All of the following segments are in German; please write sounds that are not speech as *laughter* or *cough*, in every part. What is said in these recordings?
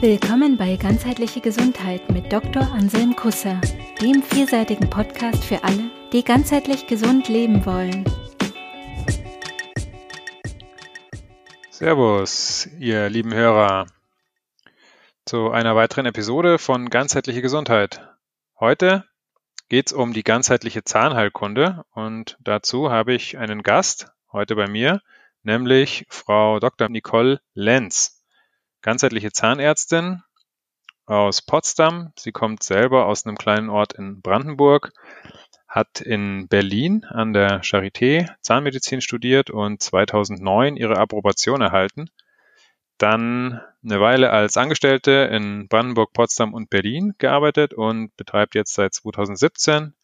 Willkommen bei Ganzheitliche Gesundheit mit Dr. Anselm Kusser, dem vielseitigen Podcast für alle, die ganzheitlich gesund leben wollen. Servus, ihr lieben Hörer, zu einer weiteren Episode von Ganzheitliche Gesundheit. Heute geht es um die ganzheitliche Zahnheilkunde und dazu habe ich einen Gast heute bei mir, nämlich Frau Dr. Nicole Lenz ganzheitliche Zahnärztin aus Potsdam. Sie kommt selber aus einem kleinen Ort in Brandenburg, hat in Berlin an der Charité Zahnmedizin studiert und 2009 ihre Approbation erhalten. Dann eine Weile als Angestellte in Brandenburg, Potsdam und Berlin gearbeitet und betreibt jetzt seit 2017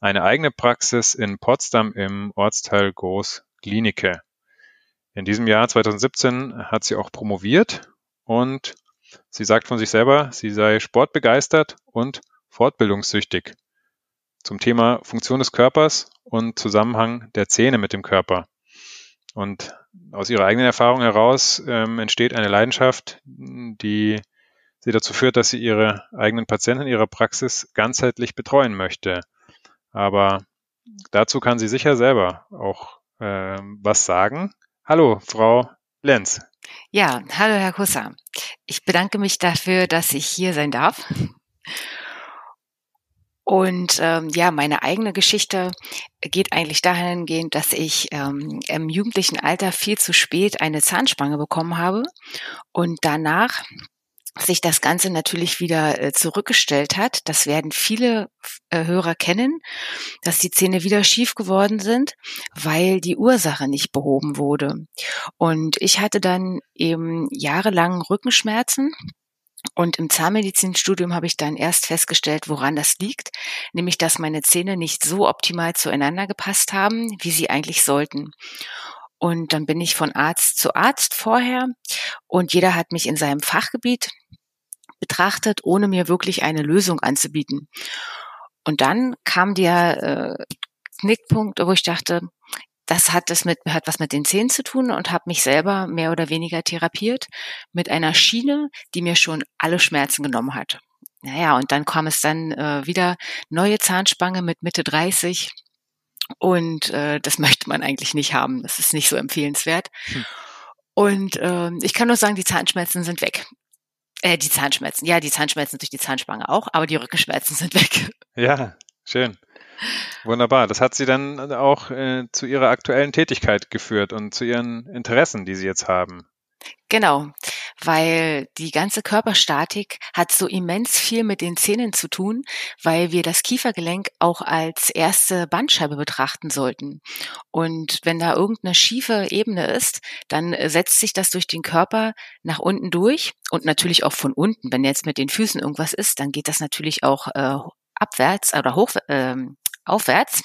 eine eigene Praxis in Potsdam im Ortsteil Groß Klinike. In diesem Jahr 2017 hat sie auch promoviert und sie sagt von sich selber, sie sei sportbegeistert und fortbildungssüchtig zum Thema Funktion des Körpers und Zusammenhang der Zähne mit dem Körper. Und aus ihrer eigenen Erfahrung heraus ähm, entsteht eine Leidenschaft, die sie dazu führt, dass sie ihre eigenen Patienten in ihrer Praxis ganzheitlich betreuen möchte. Aber dazu kann sie sicher selber auch äh, was sagen. Hallo, Frau Lenz. Ja, hallo Herr Kusser. Ich bedanke mich dafür, dass ich hier sein darf. Und ähm, ja, meine eigene Geschichte geht eigentlich dahingehend, dass ich ähm, im jugendlichen Alter viel zu spät eine Zahnspange bekommen habe und danach sich das Ganze natürlich wieder äh, zurückgestellt hat. Das werden viele äh, Hörer kennen, dass die Zähne wieder schief geworden sind, weil die Ursache nicht behoben wurde. Und ich hatte dann eben jahrelang Rückenschmerzen. Und im Zahnmedizinstudium habe ich dann erst festgestellt, woran das liegt, nämlich dass meine Zähne nicht so optimal zueinander gepasst haben, wie sie eigentlich sollten. Und dann bin ich von Arzt zu Arzt vorher und jeder hat mich in seinem Fachgebiet betrachtet, ohne mir wirklich eine Lösung anzubieten. Und dann kam der äh, Knickpunkt, wo ich dachte, das hat das mit hat was mit den Zähnen zu tun und habe mich selber mehr oder weniger therapiert mit einer Schiene, die mir schon alle Schmerzen genommen hat. Naja, und dann kam es dann äh, wieder neue Zahnspange mit Mitte 30 und äh, das *laughs* möchte man eigentlich nicht haben. Das ist nicht so empfehlenswert. Hm. Und äh, ich kann nur sagen, die Zahnschmerzen sind weg. Äh, die Zahnschmerzen. Ja, die Zahnschmerzen durch die Zahnspange auch, aber die Rückenschmerzen *laughs* sind weg. Ja, schön. Wunderbar. Das hat Sie dann auch äh, zu Ihrer aktuellen Tätigkeit geführt und zu Ihren Interessen, die Sie jetzt haben. Genau, weil die ganze Körperstatik hat so immens viel mit den Zähnen zu tun, weil wir das Kiefergelenk auch als erste Bandscheibe betrachten sollten. Und wenn da irgendeine schiefe Ebene ist, dann setzt sich das durch den Körper nach unten durch und natürlich auch von unten. Wenn jetzt mit den Füßen irgendwas ist, dann geht das natürlich auch äh, abwärts oder hoch, äh, aufwärts.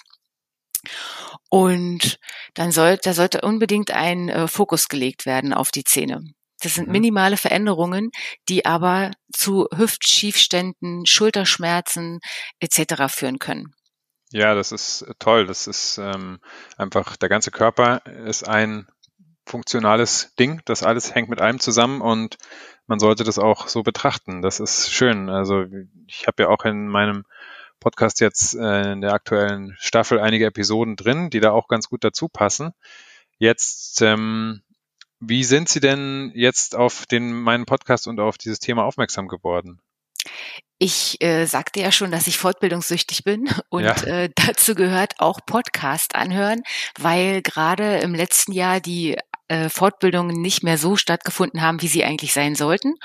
Und dann sollte, da sollte unbedingt ein äh, Fokus gelegt werden auf die Zähne. Das sind mhm. minimale Veränderungen, die aber zu Hüftschiefständen, Schulterschmerzen etc. führen können. Ja, das ist äh, toll. Das ist ähm, einfach, der ganze Körper ist ein funktionales Ding. Das alles hängt mit allem zusammen und man sollte das auch so betrachten. Das ist schön. Also ich habe ja auch in meinem Podcast jetzt äh, in der aktuellen Staffel einige Episoden drin, die da auch ganz gut dazu passen. Jetzt, ähm, wie sind Sie denn jetzt auf den meinen Podcast und auf dieses Thema aufmerksam geworden? Ich äh, sagte ja schon, dass ich fortbildungssüchtig bin *laughs* und ja. äh, dazu gehört auch Podcast anhören, weil gerade im letzten Jahr die äh, Fortbildungen nicht mehr so stattgefunden haben, wie sie eigentlich sein sollten.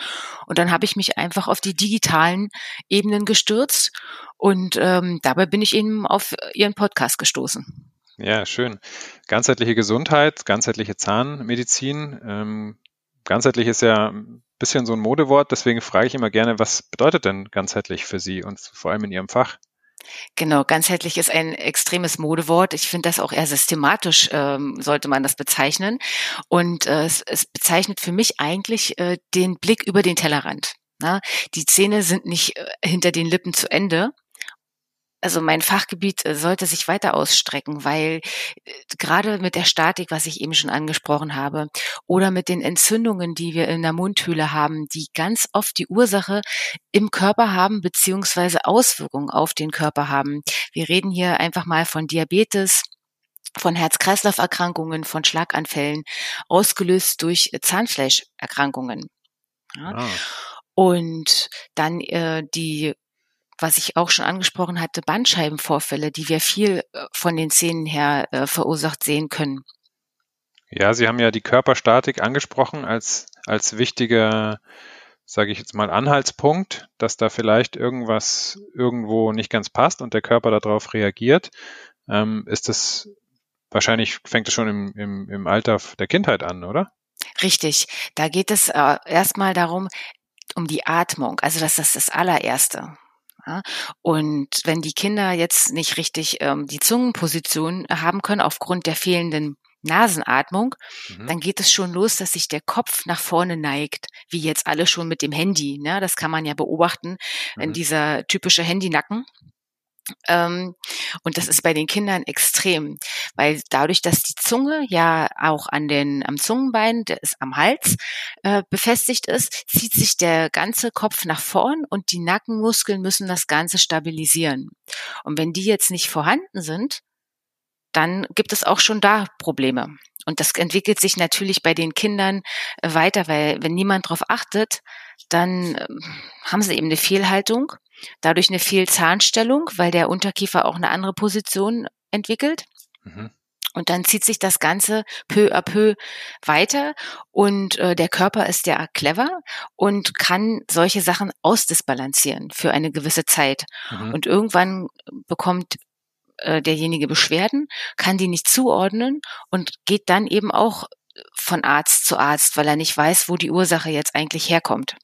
Und dann habe ich mich einfach auf die digitalen Ebenen gestürzt und ähm, dabei bin ich eben auf Ihren Podcast gestoßen. Ja, schön. Ganzheitliche Gesundheit, ganzheitliche Zahnmedizin. Ähm, ganzheitlich ist ja ein bisschen so ein Modewort, deswegen frage ich immer gerne, was bedeutet denn ganzheitlich für Sie und vor allem in Ihrem Fach? Genau, ganzheitlich ist ein extremes Modewort. Ich finde das auch eher systematisch, ähm, sollte man das bezeichnen. Und äh, es, es bezeichnet für mich eigentlich äh, den Blick über den Tellerrand. Na? Die Zähne sind nicht äh, hinter den Lippen zu Ende. Also mein Fachgebiet äh, sollte sich weiter ausstrecken, weil äh, gerade mit der Statik, was ich eben schon angesprochen habe, oder mit den Entzündungen, die wir in der Mundhöhle haben, die ganz oft die Ursache im Körper haben, beziehungsweise Auswirkungen auf den Körper haben. Wir reden hier einfach mal von Diabetes, von Herz-Kreislauf-Erkrankungen, von Schlaganfällen, ausgelöst durch Zahnfleischerkrankungen. Ja. Ah. Und dann äh, die was ich auch schon angesprochen hatte, Bandscheibenvorfälle, die wir viel äh, von den Zähnen her äh, verursacht sehen können. Ja, Sie haben ja die Körperstatik angesprochen als, als wichtiger, sage ich jetzt mal, Anhaltspunkt, dass da vielleicht irgendwas irgendwo nicht ganz passt und der Körper darauf reagiert. Ähm, ist das wahrscheinlich fängt es schon im, im, im Alter der Kindheit an, oder? Richtig. Da geht es äh, erstmal darum, um die Atmung. Also das ist das allererste. Ja? Und wenn die Kinder jetzt nicht richtig ähm, die Zungenposition haben können aufgrund der fehlenden Nasenatmung, mhm. dann geht es schon los, dass sich der Kopf nach vorne neigt, wie jetzt alle schon mit dem Handy. Ne? Das kann man ja beobachten, mhm. in dieser typische Handynacken. Ähm, und das ist bei den Kindern extrem, weil dadurch, dass die Zunge ja auch an den, am Zungenbein, der ist am Hals äh, befestigt ist, zieht sich der ganze Kopf nach vorn und die Nackenmuskeln müssen das Ganze stabilisieren. Und wenn die jetzt nicht vorhanden sind, dann gibt es auch schon da Probleme. Und das entwickelt sich natürlich bei den Kindern weiter, weil wenn niemand darauf achtet, dann ähm, haben sie eben eine Fehlhaltung dadurch eine Fehlzahnstellung, weil der Unterkiefer auch eine andere Position entwickelt. Mhm. Und dann zieht sich das Ganze peu à peu weiter und äh, der Körper ist ja clever und kann solche Sachen ausdisbalancieren für eine gewisse Zeit. Mhm. Und irgendwann bekommt äh, derjenige Beschwerden, kann die nicht zuordnen und geht dann eben auch von Arzt zu Arzt, weil er nicht weiß, wo die Ursache jetzt eigentlich herkommt.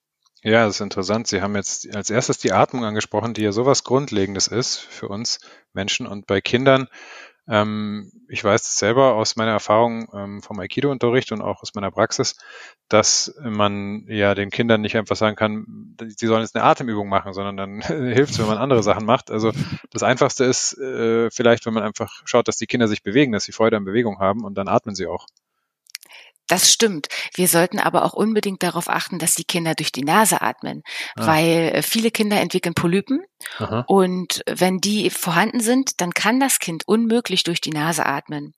Ja, das ist interessant. Sie haben jetzt als erstes die Atmung angesprochen, die ja sowas Grundlegendes ist für uns Menschen. Und bei Kindern, ähm, ich weiß das selber aus meiner Erfahrung ähm, vom Aikido-Unterricht und auch aus meiner Praxis, dass man ja den Kindern nicht einfach sagen kann, sie sollen jetzt eine Atemübung machen, sondern dann *laughs* hilft es, wenn man andere Sachen macht. Also das Einfachste ist äh, vielleicht, wenn man einfach schaut, dass die Kinder sich bewegen, dass sie Freude an Bewegung haben und dann atmen sie auch. Das stimmt. Wir sollten aber auch unbedingt darauf achten, dass die Kinder durch die Nase atmen, ah. weil äh, viele Kinder entwickeln Polypen Aha. und wenn die vorhanden sind, dann kann das Kind unmöglich durch die Nase atmen.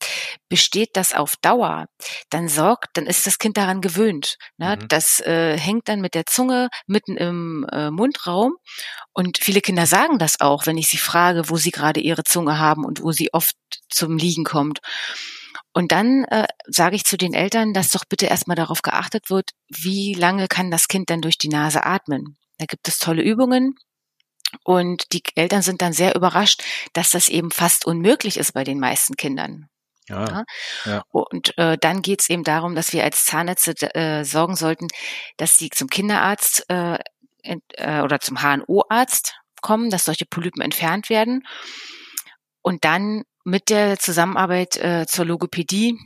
Besteht das auf Dauer, dann sorgt, dann ist das Kind daran gewöhnt. Ne? Mhm. Das äh, hängt dann mit der Zunge mitten im äh, Mundraum und viele Kinder sagen das auch, wenn ich sie frage, wo sie gerade ihre Zunge haben und wo sie oft zum Liegen kommt. Und dann äh, sage ich zu den Eltern, dass doch bitte erstmal darauf geachtet wird, wie lange kann das Kind denn durch die Nase atmen. Da gibt es tolle Übungen. Und die Eltern sind dann sehr überrascht, dass das eben fast unmöglich ist bei den meisten Kindern. Ja, ja. Und äh, dann geht es eben darum, dass wir als Zahnärzte äh, sorgen sollten, dass sie zum Kinderarzt äh, äh, oder zum HNO-Arzt kommen, dass solche Polypen entfernt werden. Und dann mit der Zusammenarbeit äh, zur Logopädie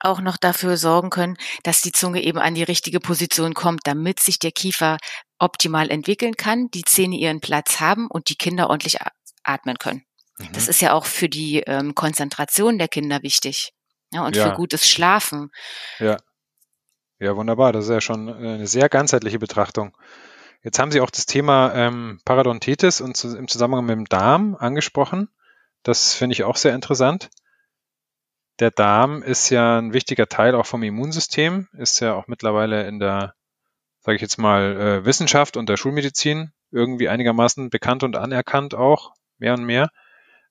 auch noch dafür sorgen können, dass die Zunge eben an die richtige Position kommt, damit sich der Kiefer optimal entwickeln kann, die Zähne ihren Platz haben und die Kinder ordentlich atmen können. Mhm. Das ist ja auch für die ähm, Konzentration der Kinder wichtig ja, und ja. für gutes Schlafen. Ja. Ja, wunderbar. Das ist ja schon eine sehr ganzheitliche Betrachtung. Jetzt haben Sie auch das Thema ähm, Parodontitis und zu, im Zusammenhang mit dem Darm angesprochen. Das finde ich auch sehr interessant. Der Darm ist ja ein wichtiger Teil auch vom Immunsystem, ist ja auch mittlerweile in der, sage ich jetzt mal, äh, Wissenschaft und der Schulmedizin irgendwie einigermaßen bekannt und anerkannt auch, mehr und mehr.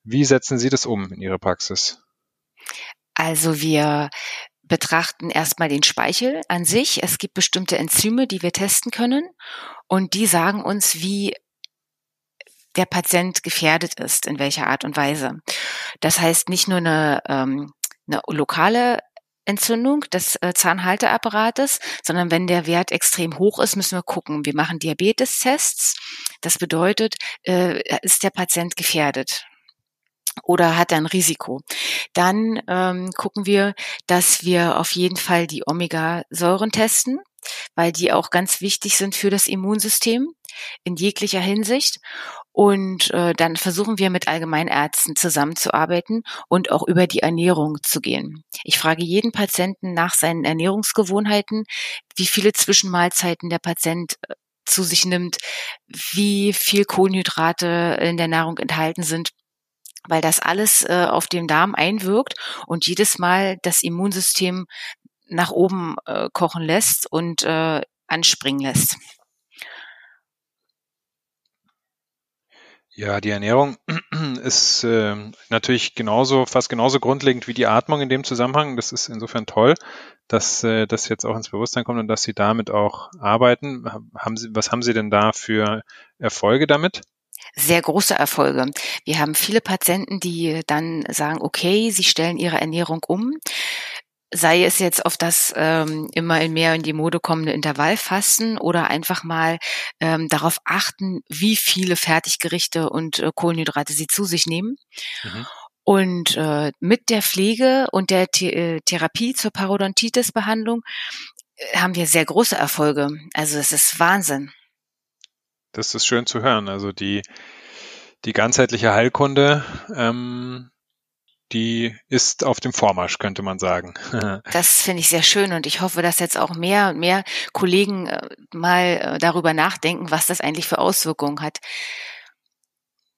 Wie setzen Sie das um in Ihrer Praxis? Also wir betrachten erstmal den Speichel an sich. Es gibt bestimmte Enzyme, die wir testen können und die sagen uns, wie der Patient gefährdet ist, in welcher Art und Weise. Das heißt nicht nur eine, ähm, eine lokale Entzündung des äh, Zahnhalteapparates, sondern wenn der Wert extrem hoch ist, müssen wir gucken. Wir machen Diabetestests. Das bedeutet, äh, ist der Patient gefährdet? oder hat er ein Risiko. Dann ähm, gucken wir, dass wir auf jeden Fall die Omega-Säuren testen weil die auch ganz wichtig sind für das Immunsystem. in jeglicher Hinsicht. Und äh, dann versuchen wir mit Allgemeinärzten zusammenzuarbeiten und auch über die Ernährung zu gehen. Ich frage jeden Patienten nach seinen Ernährungsgewohnheiten, wie viele Zwischenmahlzeiten der Patient äh, zu sich nimmt, wie viel Kohlenhydrate in der Nahrung enthalten sind weil das alles äh, auf den Darm einwirkt und jedes Mal das Immunsystem nach oben äh, kochen lässt und äh, anspringen lässt. Ja, die Ernährung *clears throat* ist äh, natürlich genauso, fast genauso grundlegend wie die Atmung in dem Zusammenhang. Das ist insofern toll, dass äh, das jetzt auch ins Bewusstsein kommt und dass Sie damit auch arbeiten. Haben Sie, was haben Sie denn da für Erfolge damit? Sehr große Erfolge. Wir haben viele Patienten, die dann sagen, okay, sie stellen ihre Ernährung um sei es jetzt auf das ähm, immer in mehr in die Mode kommende Intervallfasten oder einfach mal ähm, darauf achten, wie viele Fertiggerichte und äh, Kohlenhydrate sie zu sich nehmen. Mhm. Und äh, mit der Pflege und der The äh, Therapie zur Parodontitis-Behandlung äh, haben wir sehr große Erfolge. Also es ist Wahnsinn. Das ist schön zu hören. Also die, die ganzheitliche Heilkunde ähm, die ist auf dem Vormarsch, könnte man sagen. *laughs* das finde ich sehr schön und ich hoffe, dass jetzt auch mehr und mehr Kollegen äh, mal äh, darüber nachdenken, was das eigentlich für Auswirkungen hat.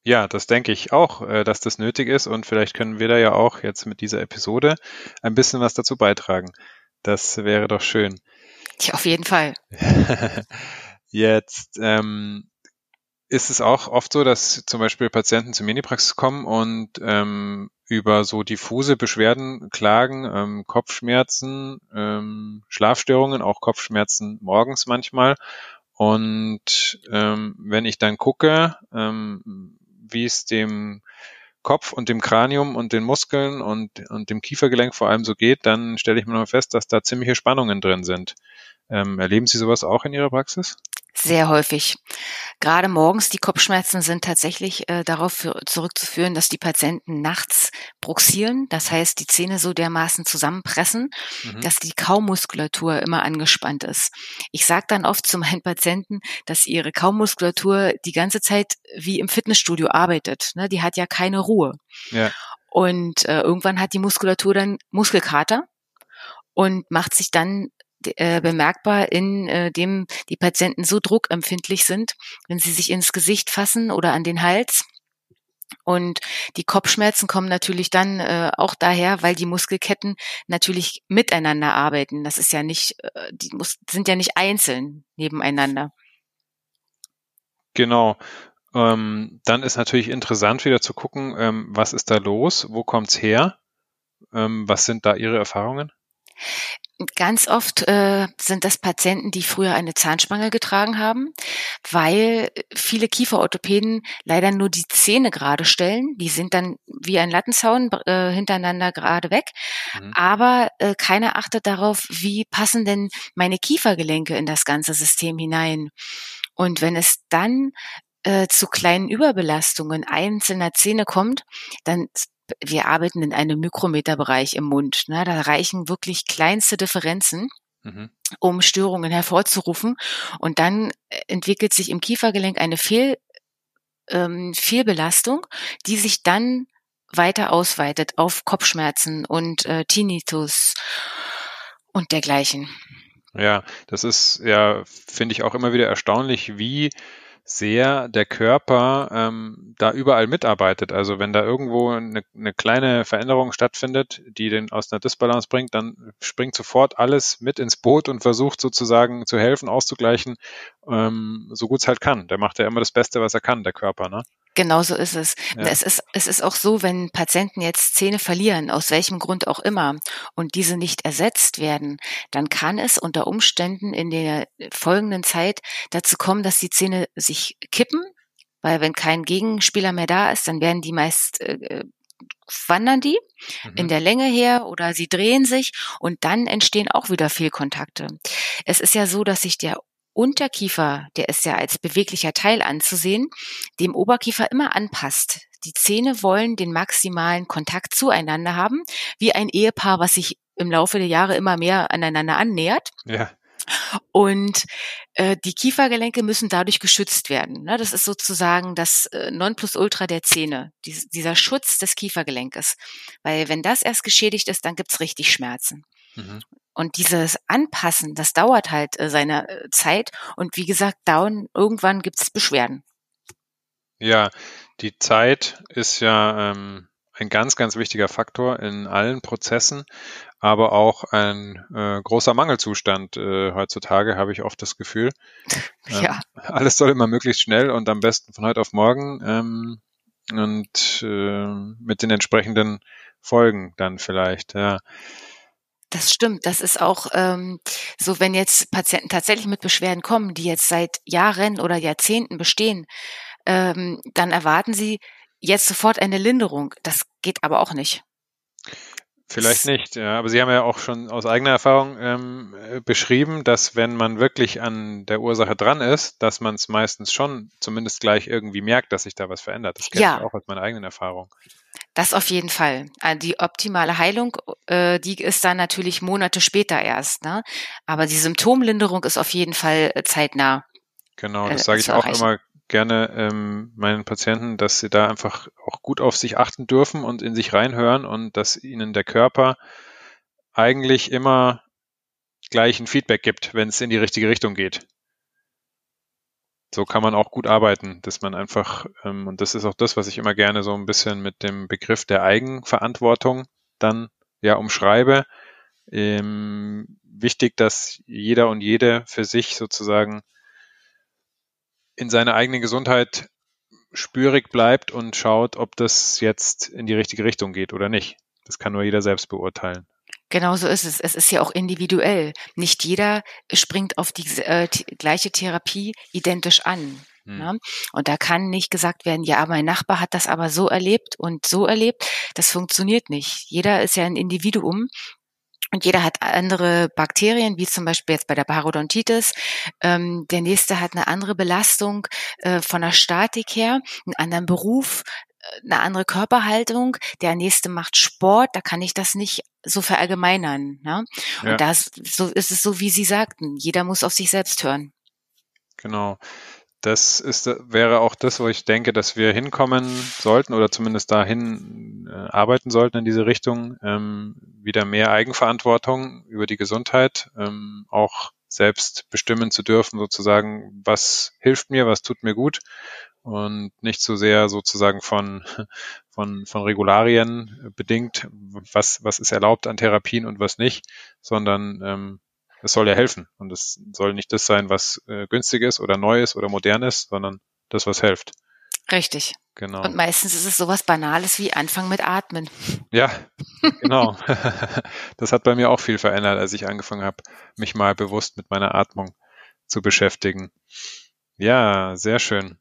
Ja, das denke ich auch, äh, dass das nötig ist und vielleicht können wir da ja auch jetzt mit dieser Episode ein bisschen was dazu beitragen. Das wäre doch schön. Ja, auf jeden Fall. *laughs* jetzt ähm, ist es auch oft so, dass zum Beispiel Patienten zur Minipraxis kommen und ähm, über so diffuse Beschwerden klagen, ähm, Kopfschmerzen, ähm, Schlafstörungen, auch Kopfschmerzen morgens manchmal. Und ähm, wenn ich dann gucke, ähm, wie es dem Kopf und dem Kranium und den Muskeln und, und dem Kiefergelenk vor allem so geht, dann stelle ich mir noch fest, dass da ziemliche Spannungen drin sind. Ähm, erleben Sie sowas auch in Ihrer Praxis? Sehr häufig. Gerade morgens die Kopfschmerzen sind tatsächlich äh, darauf für, zurückzuführen, dass die Patienten nachts bruxieren, das heißt die Zähne so dermaßen zusammenpressen, mhm. dass die Kaumuskulatur immer angespannt ist. Ich sage dann oft zu meinen Patienten, dass ihre Kaumuskulatur die ganze Zeit wie im Fitnessstudio arbeitet. Ne? Die hat ja keine Ruhe. Ja. Und äh, irgendwann hat die Muskulatur dann Muskelkater und macht sich dann äh, bemerkbar, in äh, dem die Patienten so druckempfindlich sind, wenn sie sich ins Gesicht fassen oder an den Hals. Und die Kopfschmerzen kommen natürlich dann äh, auch daher, weil die Muskelketten natürlich miteinander arbeiten. Das ist ja nicht, äh, die Mus sind ja nicht einzeln nebeneinander. Genau. Ähm, dann ist natürlich interessant wieder zu gucken, ähm, was ist da los, wo kommt's her, ähm, was sind da Ihre Erfahrungen? Ganz oft äh, sind das Patienten, die früher eine Zahnspange getragen haben, weil viele Kieferorthopäden leider nur die Zähne gerade stellen. Die sind dann wie ein Lattenzaun äh, hintereinander gerade weg. Mhm. Aber äh, keiner achtet darauf, wie passen denn meine Kiefergelenke in das ganze System hinein. Und wenn es dann äh, zu kleinen Überbelastungen einzelner Zähne kommt, dann wir arbeiten in einem Mikrometerbereich im Mund. Ne? Da reichen wirklich kleinste Differenzen. Mhm. um Störungen hervorzurufen. Und dann äh, entwickelt sich im Kiefergelenk eine Fehl, ähm, Fehlbelastung, die sich dann weiter ausweitet auf Kopfschmerzen und äh, Tinnitus und dergleichen. Ja, das ist ja, finde ich auch immer wieder erstaunlich, wie sehr der Körper ähm, da überall mitarbeitet. Also wenn da irgendwo eine, eine kleine Veränderung stattfindet, die den aus einer Disbalance bringt, dann springt sofort alles mit ins Boot und versucht sozusagen zu helfen, auszugleichen, ähm, so gut es halt kann. Der macht ja immer das Beste, was er kann, der Körper. Ne? Genauso ist es. Ja. Es ist, es ist auch so, wenn Patienten jetzt Zähne verlieren, aus welchem Grund auch immer, und diese nicht ersetzt werden, dann kann es unter Umständen in der folgenden Zeit dazu kommen, dass die Zähne sich kippen, weil wenn kein Gegenspieler mehr da ist, dann werden die meist äh, wandern die mhm. in der Länge her oder sie drehen sich und dann entstehen auch wieder Fehlkontakte. Es ist ja so, dass sich der Unterkiefer, der ist ja als beweglicher Teil anzusehen, dem Oberkiefer immer anpasst. Die Zähne wollen den maximalen Kontakt zueinander haben, wie ein Ehepaar, was sich im Laufe der Jahre immer mehr aneinander annähert. Ja. Und äh, die Kiefergelenke müssen dadurch geschützt werden. Ne? Das ist sozusagen das äh, Nonplusultra der Zähne, dieser Schutz des Kiefergelenkes. Weil wenn das erst geschädigt ist, dann gibt's richtig Schmerzen. Mhm. Und dieses Anpassen, das dauert halt äh, seine äh, Zeit. Und wie gesagt, dauern, irgendwann gibt's Beschwerden. Ja, die Zeit ist ja ähm, ein ganz, ganz wichtiger Faktor in allen Prozessen, aber auch ein äh, großer Mangelzustand äh, heutzutage, habe ich oft das Gefühl. *laughs* Ähm, ja. Alles soll immer möglichst schnell und am besten von heute auf morgen ähm, und äh, mit den entsprechenden Folgen dann vielleicht, ja. Das stimmt. Das ist auch ähm, so, wenn jetzt Patienten tatsächlich mit Beschwerden kommen, die jetzt seit Jahren oder Jahrzehnten bestehen, ähm, dann erwarten sie jetzt sofort eine Linderung. Das geht aber auch nicht. Vielleicht nicht, ja. Aber Sie haben ja auch schon aus eigener Erfahrung ähm, äh, beschrieben, dass wenn man wirklich an der Ursache dran ist, dass man es meistens schon zumindest gleich irgendwie merkt, dass sich da was verändert. Das kenne ja. ich auch aus meiner eigenen Erfahrung. Das auf jeden Fall. Äh, die optimale Heilung, äh, die ist dann natürlich Monate später erst. Ne? Aber die Symptomlinderung ist auf jeden Fall äh, zeitnah. Genau, das sage ich auch immer gerne ähm, meinen Patienten, dass sie da einfach auch gut auf sich achten dürfen und in sich reinhören und dass ihnen der Körper eigentlich immer gleich ein Feedback gibt, wenn es in die richtige Richtung geht. So kann man auch gut arbeiten, dass man einfach, ähm, und das ist auch das, was ich immer gerne so ein bisschen mit dem Begriff der Eigenverantwortung dann ja umschreibe. Ähm, wichtig, dass jeder und jede für sich sozusagen in seiner eigenen Gesundheit spürig bleibt und schaut, ob das jetzt in die richtige Richtung geht oder nicht. Das kann nur jeder selbst beurteilen. Genau so ist es. Es ist ja auch individuell. Nicht jeder springt auf die äh, gleiche Therapie identisch an. Hm. Ne? Und da kann nicht gesagt werden, ja, mein Nachbar hat das aber so erlebt und so erlebt. Das funktioniert nicht. Jeder ist ja ein Individuum und jeder hat andere Bakterien, wie zum Beispiel jetzt bei der Parodontitis. Ähm, der nächste hat eine andere Belastung äh, von der Statik her, einen anderen Beruf, äh, eine andere Körperhaltung. Der nächste macht Sport, da kann ich das nicht so verallgemeinern. Ne? Ja. Und das so ist es so, wie Sie sagten. Jeder muss auf sich selbst hören. Genau das ist, wäre auch das, wo ich denke, dass wir hinkommen sollten oder zumindest dahin äh, arbeiten sollten in diese Richtung. Ähm, wieder mehr Eigenverantwortung über die Gesundheit, ähm, auch selbst bestimmen zu dürfen, sozusagen, was hilft mir, was tut mir gut und nicht so sehr sozusagen von, von, von Regularien bedingt, was, was ist erlaubt an Therapien und was nicht, sondern ähm, es soll ja helfen. Und es soll nicht das sein, was äh, günstig ist oder neu ist oder modern ist, sondern das, was hilft. Richtig. Genau. Und meistens ist es sowas Banales wie Anfang mit Atmen. Ja, *laughs* genau. *laughs* das hat bei mir auch viel verändert, als ich angefangen habe, mich mal bewusst mit meiner Atmung zu beschäftigen. Ja, sehr schön.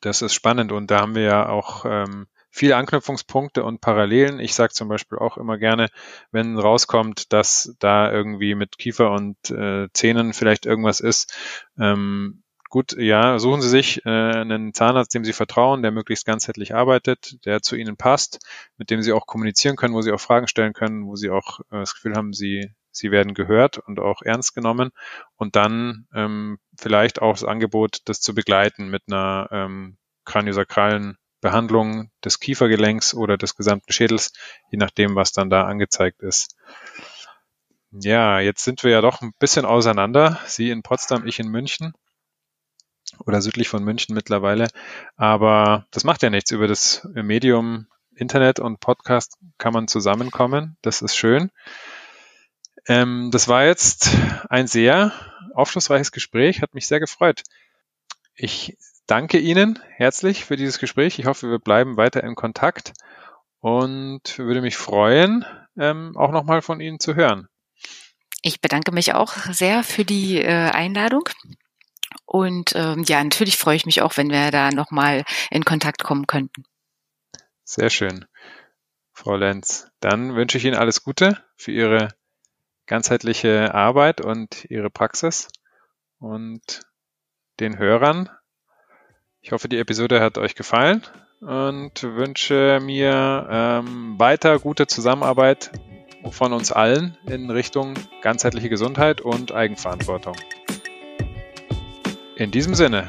Das ist spannend und da haben wir ja auch ähm, viele Anknüpfungspunkte und Parallelen. Ich sage zum Beispiel auch immer gerne, wenn rauskommt, dass da irgendwie mit Kiefer und äh, Zähnen vielleicht irgendwas ist, ähm, gut, ja, suchen Sie sich äh, einen Zahnarzt, dem Sie vertrauen, der möglichst ganzheitlich arbeitet, der zu Ihnen passt, mit dem Sie auch kommunizieren können, wo Sie auch Fragen stellen können, wo Sie auch äh, das Gefühl haben, Sie Sie werden gehört und auch ernst genommen und dann ähm, vielleicht auch das Angebot, das zu begleiten mit einer ähm, kraniosakralen Behandlung des Kiefergelenks oder des gesamten Schädels, je nachdem, was dann da angezeigt ist. Ja, jetzt sind wir ja doch ein bisschen auseinander. Sie in Potsdam, ich in München oder südlich von München mittlerweile. Aber das macht ja nichts. Über das Medium Internet und Podcast kann man zusammenkommen. Das ist schön. Ähm, das war jetzt ein sehr aufschlussreiches Gespräch, hat mich sehr gefreut. Ich danke Ihnen herzlich für dieses Gespräch. Ich hoffe, wir bleiben weiter in Kontakt und würde mich freuen, ähm, auch nochmal von Ihnen zu hören. Ich bedanke mich auch sehr für die äh, Einladung. Und ähm, ja, natürlich freue ich mich auch, wenn wir da nochmal in Kontakt kommen könnten. Sehr schön, Frau Lenz. Dann wünsche ich Ihnen alles Gute für Ihre ganzheitliche Arbeit und Ihre Praxis und den Hörern ich hoffe, die Episode hat euch gefallen und wünsche mir ähm, weiter gute Zusammenarbeit von uns allen in Richtung ganzheitliche Gesundheit und Eigenverantwortung. In diesem Sinne.